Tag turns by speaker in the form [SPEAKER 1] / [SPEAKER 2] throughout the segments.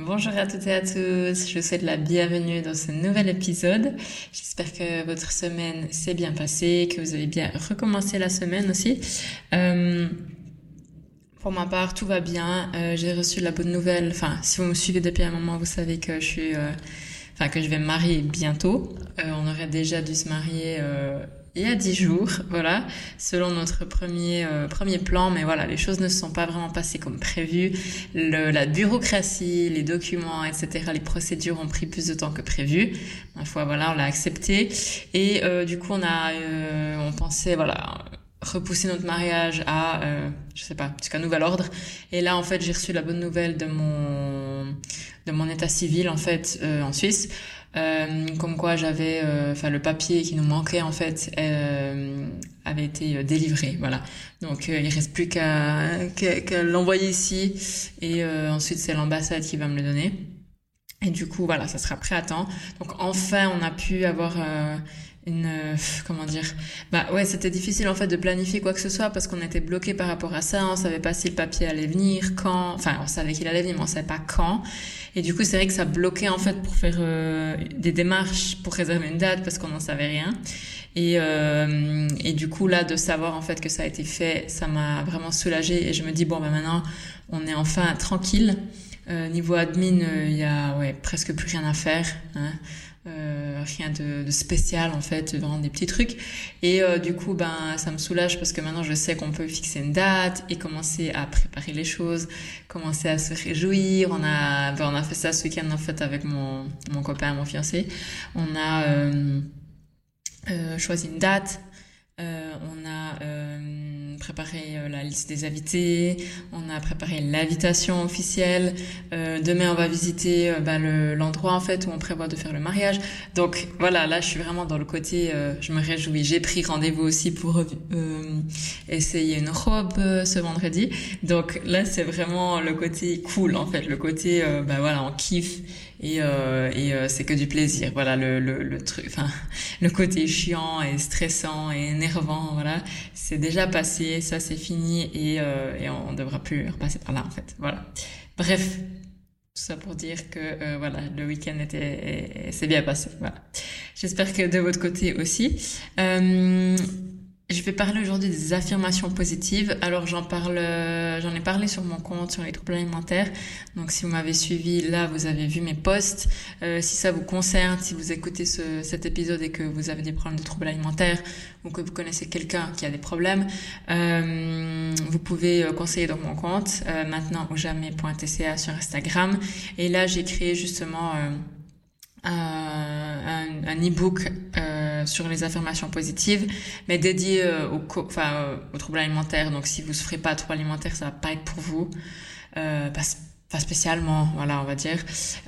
[SPEAKER 1] Bonjour à toutes et à tous, je vous souhaite la bienvenue dans ce nouvel épisode. J'espère que votre semaine s'est bien passée, que vous avez bien recommencé la semaine aussi. Euh, pour ma part, tout va bien. Euh, j'ai reçu la bonne nouvelle. Enfin, si vous me suivez depuis un moment, vous savez que je suis, euh, enfin que je vais me marier bientôt. Euh, on aurait déjà dû se marier il y a dix jours, voilà, selon notre premier euh, premier plan. Mais voilà, les choses ne se sont pas vraiment passées comme prévu. Le, la bureaucratie, les documents, etc., les procédures ont pris plus de temps que prévu. Ma foi, voilà, on l'a accepté. Et euh, du coup, on a, euh, on pensait, voilà repousser notre mariage à euh, je sais pas jusqu'à nouvel ordre. Et là en fait j'ai reçu la bonne nouvelle de mon de mon état civil en fait euh, en Suisse. Euh, comme quoi j'avais euh, enfin le papier qui nous manquait en fait euh, avait été délivré voilà. Donc il reste plus qu'à qu'à l'envoyer ici et ensuite c'est l'ambassade qui va me le donner. Et du coup voilà ça sera prêt à temps. Donc enfin on a pu avoir une comment dire bah ouais c'était difficile en fait de planifier quoi que ce soit parce qu'on était bloqué par rapport à ça on savait pas si le papier allait venir quand enfin on savait qu'il allait venir mais on savait pas quand. Et du coup c'est vrai que ça bloquait en fait pour faire euh, des démarches pour réserver une date parce qu'on n'en savait rien. Et euh, et du coup là de savoir en fait que ça a été fait ça m'a vraiment soulagé et je me dis bon bah maintenant on est enfin tranquille. Euh, niveau admin il y a ouais presque plus rien à faire hein euh, rien de, spécial en fait, vraiment des petits trucs. Et euh, du coup, ben ça me soulage parce que maintenant je sais qu'on peut fixer une date et commencer à préparer les choses, commencer à se réjouir. On a, ben, on a fait ça ce week-end en fait avec mon mon copain, mon fiancé. On a euh, choisi une date. On préparé euh, la liste des invités, on a préparé l'invitation officielle. Euh, demain, on va visiter bah, l'endroit en fait où on prévoit de faire le mariage. Donc voilà, là, je suis vraiment dans le côté, je me réjouis. J'ai pris rendez-vous aussi pour essayer une robe ce vendredi. Donc là, c'est vraiment le côté cool en fait, le côté, bah voilà, on kiffe et, euh, et euh, c'est que du plaisir. Voilà le, le, le truc, enfin le côté chiant et stressant et énervant, voilà, c'est déjà passé, ça c'est fini et, euh, et on, devra plus repasser par là en fait. Voilà. Bref, tout ça pour dire que euh, voilà le week-end était c'est bien passé. Voilà. J'espère que de votre côté aussi. Euh, je vais parler aujourd'hui des affirmations positives. Alors j'en parle, euh, j'en ai parlé sur mon compte sur les troubles alimentaires. Donc si vous m'avez suivi, là vous avez vu mes posts. Euh, si ça vous concerne, si vous écoutez ce, cet épisode et que vous avez des problèmes de troubles alimentaires ou que vous connaissez quelqu'un qui a des problèmes, euh, vous pouvez euh, conseiller donc mon compte euh, maintenant ou jamais.tca sur Instagram. Et là j'ai créé justement un, un e-book euh, sur les affirmations positives, mais dédié euh, au, enfin, euh, aux troubles alimentaires. Donc, si vous souffrez pas de troubles alimentaires, ça va pas être pour vous. Euh, pas, pas spécialement, voilà, on va dire.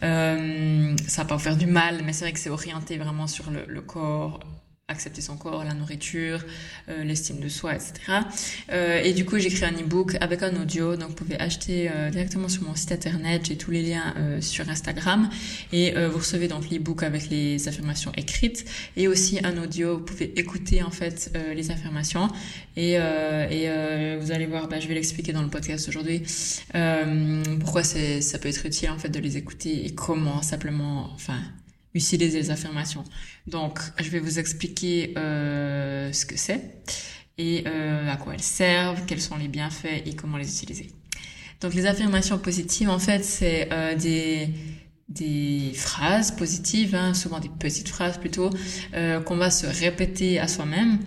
[SPEAKER 1] Euh, ça va pas vous faire du mal, mais c'est vrai que c'est orienté vraiment sur le, le corps, accepter son corps, la nourriture, euh, l'estime de soi, etc. Euh, et du coup, j'ai créé un e-book avec un audio, donc vous pouvez acheter euh, directement sur mon site internet, j'ai tous les liens euh, sur Instagram, et euh, vous recevez donc l'e-book avec les affirmations écrites, et aussi un audio, vous pouvez écouter en fait euh, les affirmations, et, et vous allez voir, bah, je vais l'expliquer dans le podcast aujourd'hui, pourquoi ça peut être utile en fait de les écouter et comment simplement, enfin utiliser les affirmations. Donc, je vais vous expliquer euh, ce que c'est et euh, à quoi elles servent, quels sont les bienfaits et comment les utiliser. Donc, les affirmations positives, en fait, c'est euh, des des phrases positives, hein, souvent des petites phrases plutôt, euh, qu'on va se répéter à soi-même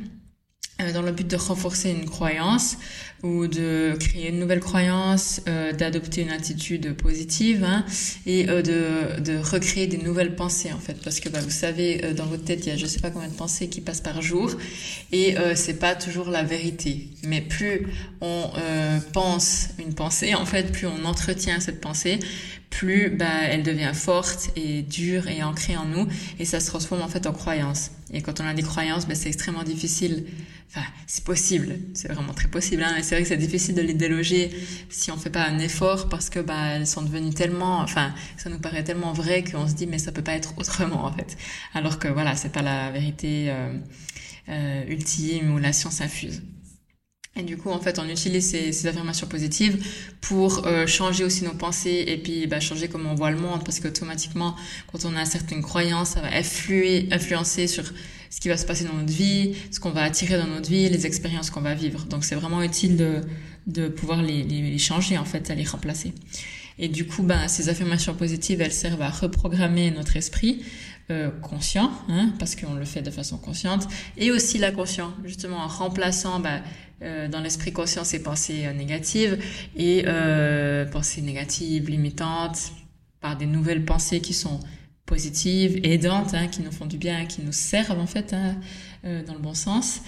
[SPEAKER 1] euh, dans le but de renforcer une croyance ou de créer une nouvelle croyance, euh, d'adopter une attitude positive hein, et euh, de, de recréer des nouvelles pensées en fait. Parce que bah, vous savez euh, dans votre tête il y a je sais pas combien de pensées qui passent par jour et euh, c'est pas toujours la vérité. Mais plus on pense une pensée en fait plus on entretient cette pensée plus bah, elle devient forte et dure et ancrée en nous et ça se transforme en fait en croyance. Et quand on a des croyances, bah, c'est extrêmement difficile. Enfin, c'est possible, c'est vraiment très possible, hein, mais c'est vrai que c'est difficile de les déloger si on fait pas un effort parce que bah elles sont devenues tellement, enfin, ça nous paraît tellement vrai qu'on se dit mais ça peut pas être autrement en fait. Alors que voilà, c'est pas la vérité euh, euh, ultime où la science infuse. Et du coup, en fait, on utilise ces, ces affirmations positives pour euh, changer aussi nos pensées et puis bah, changer comment on voit le monde, parce qu'automatiquement, quand on a certaines croyances, ça va influer, influencer sur ce qui va se passer dans notre vie, ce qu'on va attirer dans notre vie, les expériences qu'on va vivre. Donc, c'est vraiment utile de, de pouvoir les, les, changer, en fait, à les remplacer. Et du coup, bah, ces affirmations positives, elles servent à reprogrammer notre esprit euh, conscient, hein, parce qu'on le fait de façon consciente, et aussi l'inconscient, justement en remplaçant bah, euh, dans l'esprit conscient ces pensées euh, négatives et euh, pensées négatives, limitantes, par des nouvelles pensées qui sont positives, aidantes, hein, qui nous font du bien, qui nous servent en fait hein, euh, dans le bon sens.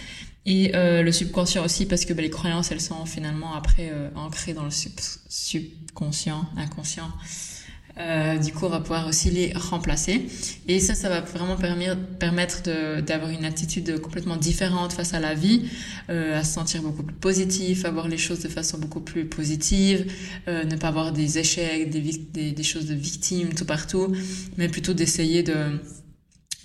[SPEAKER 1] Et euh, le subconscient aussi parce que bah, les croyances elles sont finalement après ancrées dans le sub subconscient, inconscient. Euh, du coup, on va pouvoir aussi les remplacer. Et ça, ça va vraiment permettre d'avoir une attitude complètement différente face à la vie, euh, à se sentir beaucoup plus positif, à voir les choses de façon beaucoup plus positive, euh, ne pas avoir des échecs, des, des, des, choses de victimes tout partout, mais plutôt d'essayer de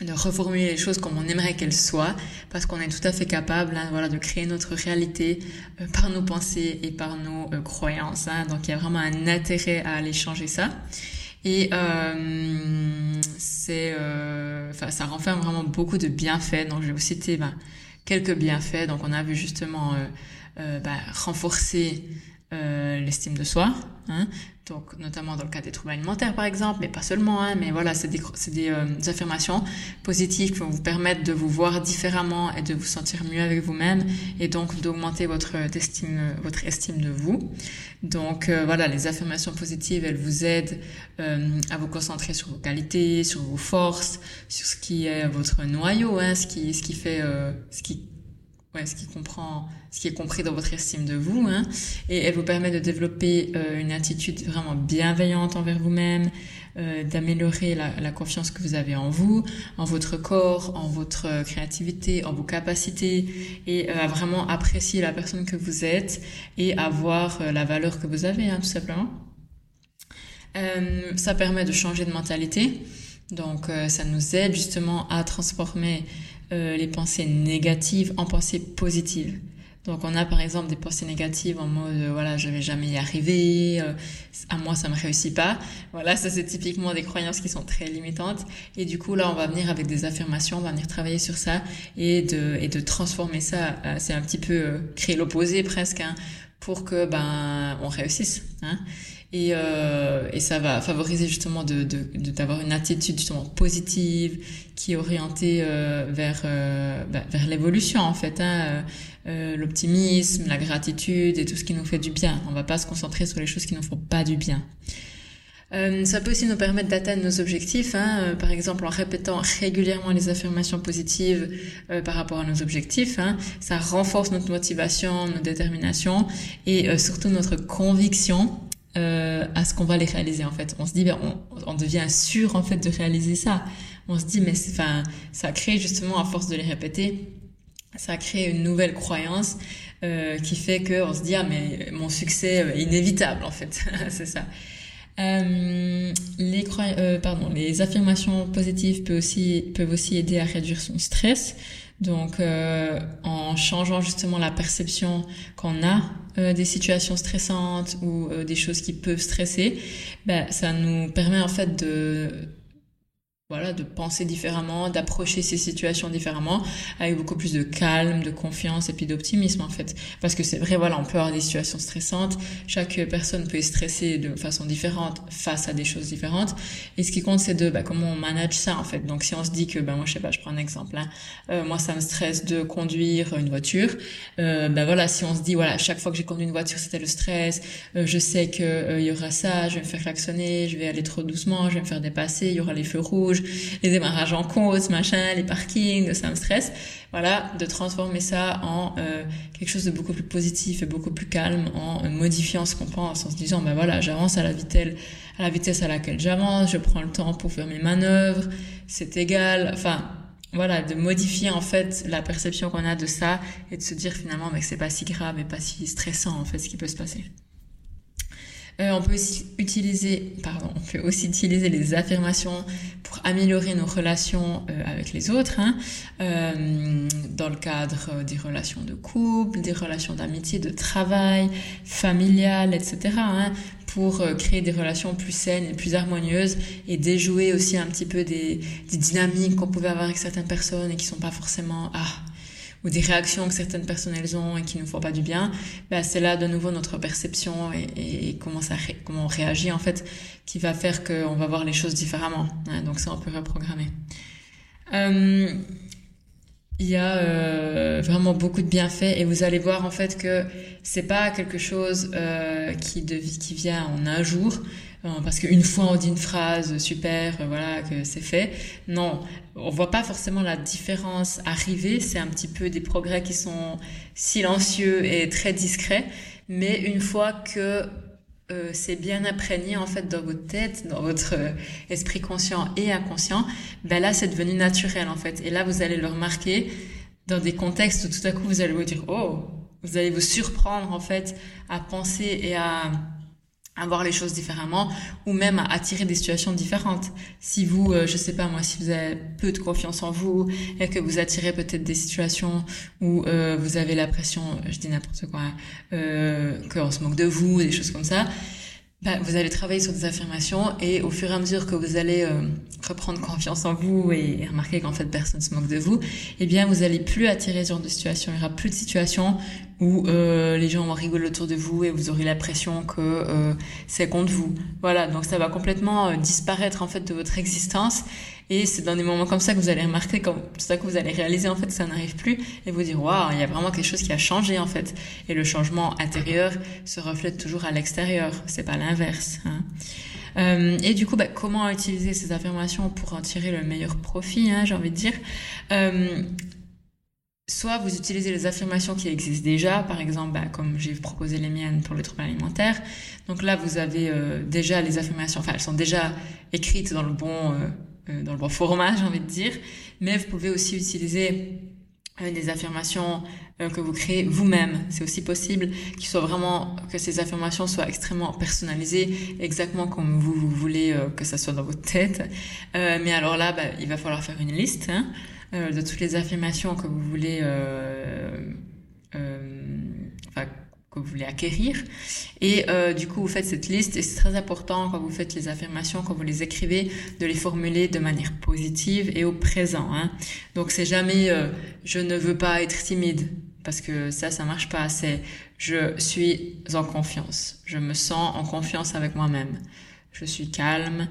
[SPEAKER 1] de reformuler les choses comme on aimerait qu'elles soient, parce qu'on est tout à fait capable, hein, voilà, de créer notre réalité euh, par nos pensées et par nos euh, croyances. Hein, donc il y a vraiment un intérêt à aller changer ça. Et euh, c'est, euh, enfin, ça renferme vraiment beaucoup de bienfaits. Donc, je vais vous citer ben, quelques bienfaits. Donc, on a vu justement euh, ben, renforcer l'estime de soi, hein, donc notamment dans le cas des troubles alimentaires par exemple, mais pas seulement, hein, mais voilà, c'est des, des, euh, des, affirmations positives qui vont vous permettre de vous voir différemment et de vous sentir mieux avec vous-même et donc d'augmenter votre estime, votre estime de vous. Donc euh, voilà, les affirmations positives, elles vous aident euh, à vous concentrer sur vos qualités, sur vos forces, sur ce qui est votre noyau, hein, ce qui, ce qui fait, euh, ce qui ouais, ce qui comprend, ce qui est compris dans votre estime de vous, hein, et elle vous permet de développer euh, une attitude vraiment bienveillante envers vous-même, euh, d'améliorer la, la, confiance que vous avez en vous, en votre corps, en votre créativité, en vos capacités, et euh, à vraiment apprécier la personne que vous êtes et à voir euh, la valeur que vous avez, hein, tout simplement. Euh, ça permet de changer de mentalité. Donc ça nous aide justement à transformer euh, les pensées négatives en pensées positives. Donc on a par exemple des pensées négatives en mode euh, voilà je vais jamais y arriver, euh, à moi ça me réussit pas. Voilà ça c'est typiquement des croyances qui sont très limitantes et du coup là on va venir avec des affirmations, on va venir travailler sur ça et de et de transformer ça. c'est un petit peu créer l'opposé presque hein, pour que ben on réussisse. Hein. Et, euh, et ça va favoriser justement de d'avoir de, une attitude justement positive qui est orientée euh, vers euh, bah, vers l'évolution en fait hein, euh, euh, l'optimisme la gratitude et tout ce qui nous fait du bien. On va pas se concentrer sur les choses qui nous font pas du bien. Euh, ça peut aussi nous permettre d'atteindre nos objectifs, hein, par exemple en répétant régulièrement les affirmations positives par rapport à nos objectifs. Hein, ça renforce notre motivation, notre détermination et surtout notre conviction euh, à ce qu'on va les réaliser en fait. On se dit, ben, on, on, devient sûr en fait de réaliser ça. On se dit, mais enfin, ça crée justement à force de les répéter, ça crée une nouvelle croyance euh, qui fait que on se dit, ah mais mon succès est inévitable en fait, c'est ça. Euh, les, euh, pardon, les affirmations positives peuvent aussi, peuvent aussi aider à réduire son stress. Donc, euh, en changeant justement la perception qu'on a euh, des situations stressantes ou euh, des choses qui peuvent stresser, ben, ça nous permet en fait de voilà, de penser différemment, d'approcher ces situations différemment, avec beaucoup plus de calme, de confiance et puis d'optimisme en fait. Parce que c'est vrai, voilà, on peut avoir des situations stressantes, chaque personne peut stresser de façon différente face à des choses différentes. Et ce qui compte, c'est de bah, comment on manage ça en fait. Donc si on se dit que, bah, moi je sais pas, je prends un exemple, hein, euh, moi ça me stresse de conduire une voiture, euh, bah voilà, si on se dit voilà, chaque fois que j'ai conduit une voiture c'était le stress, euh, je sais que euh, il y aura ça, je vais me faire klaxonner, je vais aller trop doucement, je vais me faire dépasser, il y aura les feux rouges les démarrages en cause, machin, les parkings, ça me stresse. Voilà, de transformer ça en euh, quelque chose de beaucoup plus positif et beaucoup plus calme en modifiant ce qu'on pense, en se disant, ben voilà, j'avance à la vitesse, à la vitesse à laquelle j'avance, je prends le temps pour faire mes manœuvres, c'est égal. Enfin, voilà, de modifier en fait la perception qu'on a de ça et de se dire finalement, mais c'est pas si grave et pas si stressant en fait ce qui peut se passer. Euh, on peut aussi utiliser, pardon, on peut aussi utiliser les affirmations pour améliorer nos relations euh, avec les autres, hein, euh, dans le cadre des relations de couple, des relations d'amitié, de travail, familiales, etc. Hein, pour créer des relations plus saines et plus harmonieuses et déjouer aussi un petit peu des, des dynamiques qu'on pouvait avoir avec certaines personnes et qui sont pas forcément ah ou des réactions que certaines personnes elles ont et qui ne font pas du bien, bah, c'est là de nouveau notre perception et, comment ça comment on réagit en fait qui va faire qu'on va voir les choses différemment. Donc ça on peut reprogrammer. Euh, il y a euh, vraiment beaucoup de bienfaits et vous allez voir en fait que c'est pas quelque chose euh, qui, de, qui vient en un jour parce qu'une fois on dit une phrase super, euh, voilà, que c'est fait. Non, on voit pas forcément la différence arriver. C'est un petit peu des progrès qui sont silencieux et très discrets. Mais une fois que euh, c'est bien imprégné en fait dans votre tête, dans votre euh, esprit conscient et inconscient, ben là c'est devenu naturel en fait. Et là vous allez le remarquer dans des contextes où tout à coup vous allez vous dire oh, vous allez vous surprendre en fait à penser et à à voir les choses différemment ou même à attirer des situations différentes. Si vous, euh, je sais pas moi, si vous avez peu de confiance en vous et que vous attirez peut-être des situations où euh, vous avez l'impression, je dis n'importe quoi, euh, qu'on se moque de vous, des choses comme ça, bah, vous allez travailler sur des affirmations et au fur et à mesure que vous allez euh, reprendre confiance en vous et remarquer qu'en fait personne se moque de vous, eh bien vous allez plus attirer ce genre de situation. Il y aura plus de situations où euh, les gens vont rigoler autour de vous et vous aurez l'impression que euh, c'est contre vous. Voilà, donc ça va complètement disparaître en fait de votre existence et c'est dans des moments comme ça que vous allez remarquer, comme ça que vous allez réaliser en fait que ça n'arrive plus et vous dire waouh, il y a vraiment quelque chose qui a changé en fait. Et le changement intérieur se reflète toujours à l'extérieur. C'est pas l'inverse. Hein. Euh, et du coup, bah, comment utiliser ces affirmations pour en tirer le meilleur profit, hein, j'ai envie de dire. Euh, soit vous utilisez les affirmations qui existent déjà, par exemple, bah, comme j'ai proposé les miennes pour le trouble alimentaire. Donc là, vous avez euh, déjà les affirmations, enfin, elles sont déjà écrites dans le bon euh, euh, dans le bon format, j'ai envie de dire. Mais vous pouvez aussi utiliser euh, des affirmations euh, que vous créez vous-même. C'est aussi possible qu'il soit vraiment que ces affirmations soient extrêmement personnalisées, exactement comme vous, vous voulez que ça soit dans votre tête. mais alors là, bah, il va falloir faire une liste hein, de toutes les affirmations que vous voulez. Enfin, que vous voulez acquérir. Et euh, du coup, vous faites cette liste et c'est très important quand vous faites les affirmations, quand vous les écrivez, de les formuler de manière positive et au présent. Hein. Donc c'est jamais euh, je ne veux pas être timide parce que ça, ça marche pas. C'est je suis en confiance. Je me sens en confiance avec moi-même. Je suis calme.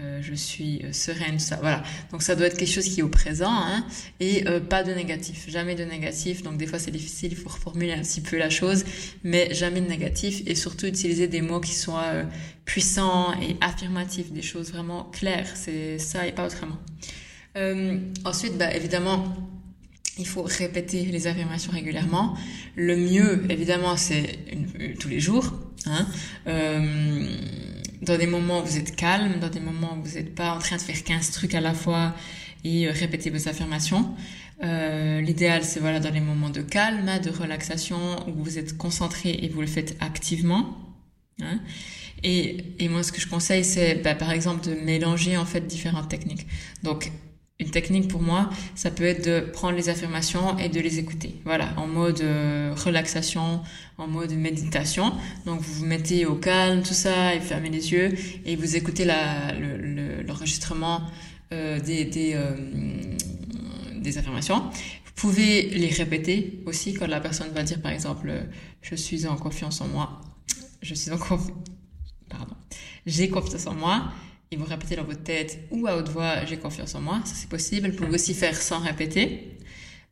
[SPEAKER 1] Euh, je suis euh, sereine, ça. Voilà. Donc ça doit être quelque chose qui est au présent hein, et euh, pas de négatif, jamais de négatif. Donc des fois c'est difficile, il faut reformuler un petit peu la chose, mais jamais de négatif et surtout utiliser des mots qui soient puissants et affirmatifs, des choses vraiment claires. C'est ça et pas autrement. ensuite, bah, évidemment, il faut répéter les affirmations régulièrement. Le mieux, évidemment, c'est tous les jours. Hein dans des moments où vous êtes calme, dans des moments où vous n'êtes pas en train de faire 15 trucs à la fois et euh, répéter vos affirmations. Euh, L'idéal, c'est voilà dans les moments de calme, de relaxation, où vous êtes concentré et vous le faites activement. Hein. Et, et moi, ce que je conseille, c'est bah, par exemple de mélanger en fait différentes techniques. Donc, une technique pour moi, ça peut être de prendre les affirmations et de les écouter. Voilà, en mode euh, relaxation, en mode méditation. Donc vous vous mettez au calme, tout ça, et fermez les yeux et vous écoutez l'enregistrement euh, des, des, euh, des affirmations. Vous pouvez les répéter aussi quand la personne va dire par exemple je suis en confiance en moi, je suis en confiance, pardon, j'ai confiance en moi et vous répétez dans votre tête ou à haute voix j'ai confiance en moi, ça c'est possible. Vous pouvez aussi faire sans répéter.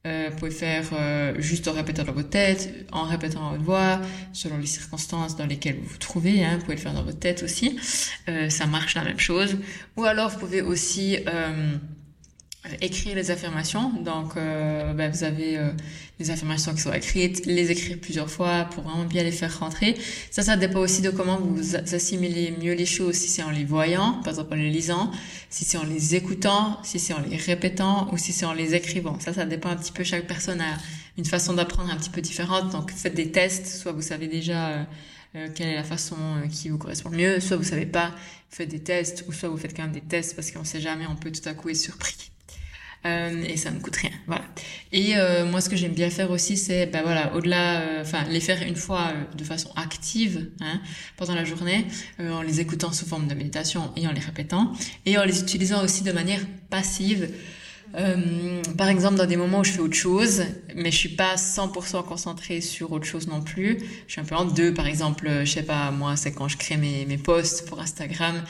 [SPEAKER 1] Euh, vous pouvez faire euh, juste en répétant dans votre tête, en répétant à haute voix, selon les circonstances dans lesquelles vous vous trouvez. Hein, vous pouvez le faire dans votre tête aussi. Euh, ça marche la même chose. Ou alors vous pouvez aussi écrire les affirmations. Donc, euh, ben, vous avez euh, les affirmations qui sont écrites, les écrire plusieurs fois pour vraiment bien les faire rentrer. Ça, ça dépend aussi de comment vous assimilez mieux les choses. Si c'est en les voyant, par exemple en les lisant, si c'est en les écoutant, si c'est en les répétant ou si c'est en les écrivant. Ça, ça dépend un petit peu. Chaque personne a une façon d'apprendre un petit peu différente. Donc, faites des tests. Soit vous savez déjà quelle est la façon qui vous correspond mieux. Soit vous savez pas, faites des tests, ou soit vous faites quand même des tests parce qu'on sait jamais, on peut tout à coup être surpris. Euh, et ça ne coûte rien. Voilà. Et euh, moi, ce que j'aime bien faire aussi, c'est, ben voilà, au-delà, euh, enfin, les faire une fois de façon active hein, pendant la journée, en les écoutant sous forme de méditation et en les répétant, et en les utilisant aussi de manière passive. par exemple, dans des moments où je fais autre chose, mais je suis pas 100% concentrée sur autre chose non plus. Je suis un peu en deux. Par exemple, je sais pas, moi, c'est quand je crée mes, mes posts pour Instagram.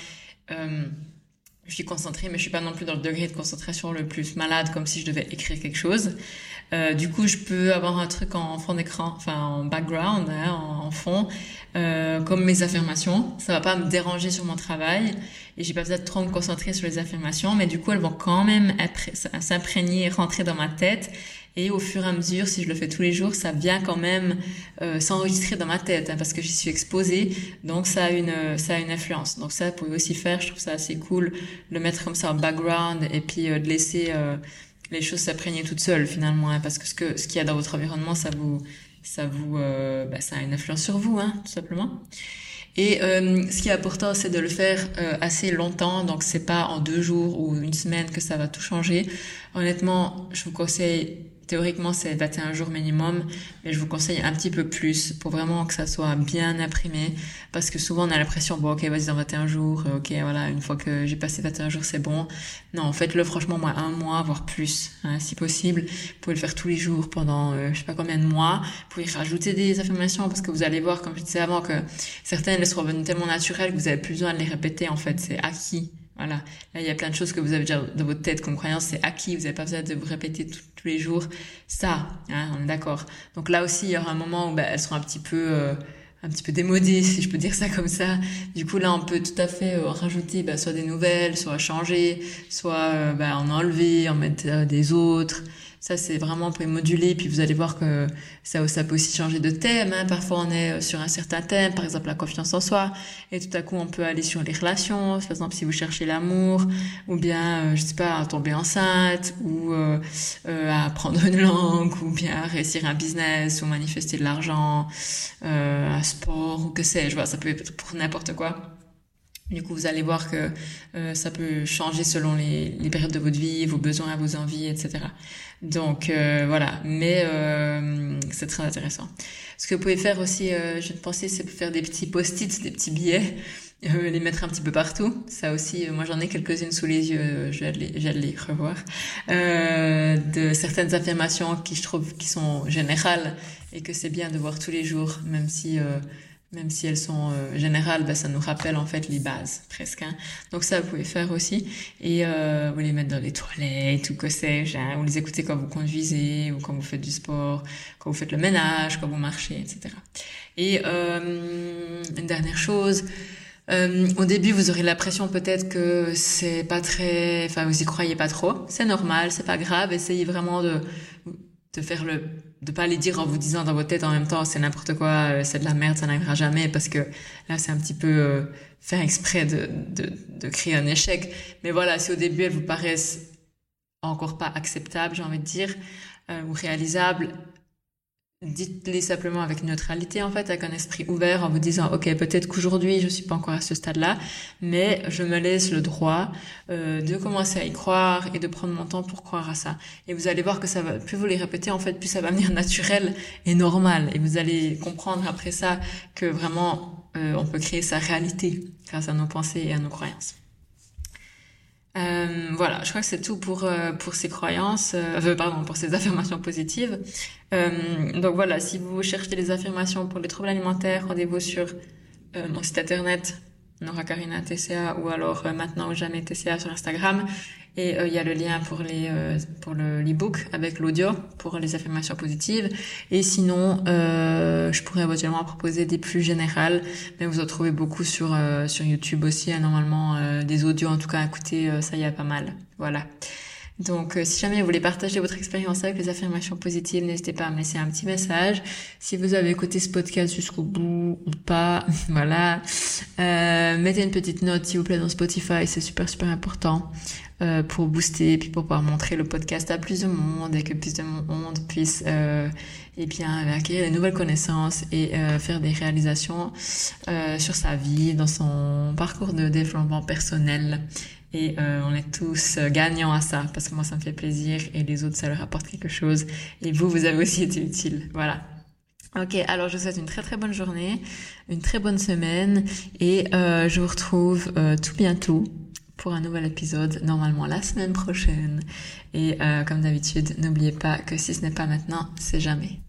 [SPEAKER 1] Euh, je suis concentrée, mais je suis pas non plus dans le degré de concentration le plus malade, comme si je devais écrire quelque chose. Euh, du coup, je peux avoir un truc en fond d'écran, enfin en background, hein, en, fond, euh, comme mes affirmations. Ça va pas me déranger sur mon travail et j'ai pas besoin de trop me concentrer sur les affirmations, mais du coup, elles vont quand même s'imprégner, rentrer dans ma tête et au fur et à mesure, si je le fais tous les jours, ça vient quand même euh, s'enregistrer dans ma tête hein, parce que j'y suis exposée. Donc ça a une ça a une influence. Donc ça, vous pouvez aussi faire. Je trouve ça assez cool le mettre comme ça en background et puis euh, de laisser euh, les choses s'imprégner toutes seules finalement, hein, parce que ce que ce qu'il y a dans votre environnement, ça vous ça vous euh, bah, ça a une influence sur vous, hein, tout simplement. Et euh, ce qui est important, c'est de le faire euh, assez longtemps. Donc, c'est pas en deux jours ou une semaine que ça va tout changer. Honnêtement, je vous conseille Théoriquement, c'est 21 jours minimum, mais je vous conseille un petit peu plus pour vraiment que ça soit bien imprimé. Parce que souvent, on a l'impression, bon, ok, vas-y, dans 21 jours, ok, voilà, une fois que j'ai passé 21 jours, c'est bon. Non, faites-le franchement, moi, un mois, voire plus, hein, si possible. Vous pouvez le faire tous les jours pendant, euh, je sais pas combien de mois. Vous pouvez rajouter des affirmations parce que vous allez voir, comme je disais avant, que certaines, elles revenues tellement naturelles que vous avez plus besoin de les répéter, en fait, c'est acquis. Voilà. Là, il y a plein de choses que vous avez déjà dans votre tête comme croyance, c'est acquis, vous n'avez pas besoin de vous répéter tous les jours ça, hein, on est d'accord. Donc là aussi, il y aura un moment où bah, elles seront un petit peu... Euh, un petit peu démodées, si je peux dire ça comme ça. Du coup, là, on peut tout à fait euh, rajouter bah, soit des nouvelles, soit changer, soit euh, bah, en enlever, en mettre des autres. Ça, c'est vraiment pour moduler. Puis vous allez voir que ça, ça peut aussi changer de thème. Hein. Parfois, on est euh, sur un certain thème, par exemple la confiance en soi, et tout à coup, on peut aller sur les relations. Par exemple, si vous cherchez l'amour, ou bien, euh, je sais pas, à tomber enceinte, ou euh, euh, à apprendre une langue, ou bien à réussir un business, ou manifester de l'argent, euh, un sport, ou que sais-je. Voilà, ça peut être pour n'importe quoi. Du coup, vous allez voir que euh, ça peut changer selon les, les, périodes de votre vie, vos besoins, vos envies, etc. Donc euh, voilà, mais euh, c'est très intéressant. Ce que vous pouvez faire aussi, euh, je pensais, c'est faire des petits post-it, des petits billets, euh, les mettre un petit peu partout. Ça aussi, moi j'en ai quelques-unes sous les yeux, je vais les, je vais les revoir. de certaines affirmations qui je trouve qui sont générales et que c'est bien de voir tous les jours, même si même si elles sont euh, générales, bah, ça nous rappelle en fait les bases presque. Hein. Donc ça, vous pouvez faire aussi. Et euh, vous les mettre dans les toilettes ou que sais-je. Hein, ou les écouter quand vous conduisez ou quand vous faites du sport, quand vous faites le ménage, quand vous marchez, etc. Et euh, une dernière chose. Euh, au début, vous aurez l'impression peut-être que c'est pas très, enfin, vous y croyez pas trop. C'est normal, c'est pas grave. Essayez vraiment de de faire le de pas les dire en vous disant dans votre tête en même temps c'est n'importe quoi euh, c'est de la merde ça n'arrivera jamais parce que là c'est un petit peu euh, faire exprès de, de, de créer un échec. Mais voilà si au début elles vous paraissent encore pas acceptables j'ai envie de dire euh, ou réalisables dites-les simplement avec neutralité en fait, avec un esprit ouvert en vous disant ok peut-être qu'aujourd'hui je suis pas encore à ce stade-là, mais je me laisse le droit euh, de commencer à y croire et de prendre mon temps pour croire à ça. Et vous allez voir que ça va, plus vous les répétez en fait, plus ça va venir naturel et normal. Et vous allez comprendre après ça que vraiment euh, on peut créer sa réalité grâce à nos pensées et à nos croyances. Euh, voilà, je crois que c'est tout pour euh, pour ces croyances, euh, euh, pardon, pour ces affirmations positives. Euh, donc voilà, si vous cherchez les affirmations pour les troubles alimentaires, rendez-vous sur mon site internet Nora Karina TCA ou alors maintenant ou jamais TCA sur Instagram. Et il y a le lien pour les pour le l'ebook avec l'audio pour les affirmations positives. Et sinon, je pourrais éventuellement proposer des plus générales, mais vous en trouvez beaucoup sur sur YouTube aussi. Hein, normalement, des audios en tout cas à écouter, ça y a pas mal. Voilà. Donc, euh, si jamais vous voulez partager votre expérience avec les affirmations positives, n'hésitez pas à me laisser un petit message. Si vous avez écouté ce podcast jusqu'au bout ou pas, voilà. Euh, mettez une petite note, s'il vous plaît, dans Spotify, c'est super, super important. euh, pour booster, puis pour pouvoir montrer le podcast à plus de monde et que plus de monde puisse euh, et bien acquérir de nouvelles connaissances et euh, faire des réalisations euh, sur sa vie, dans son parcours de développement personnel. Et euh, on est tous gagnants à ça, parce que moi ça me fait plaisir et les autres ça leur apporte quelque chose. Et vous, vous avez aussi été utile. Voilà. Ok, alors je vous souhaite une très très bonne journée, une très bonne semaine et euh, je vous retrouve euh, tout bientôt pour un nouvel épisode, normalement la semaine prochaine. Et euh, comme d'habitude, n'oubliez pas que si ce n'est pas maintenant, c'est jamais.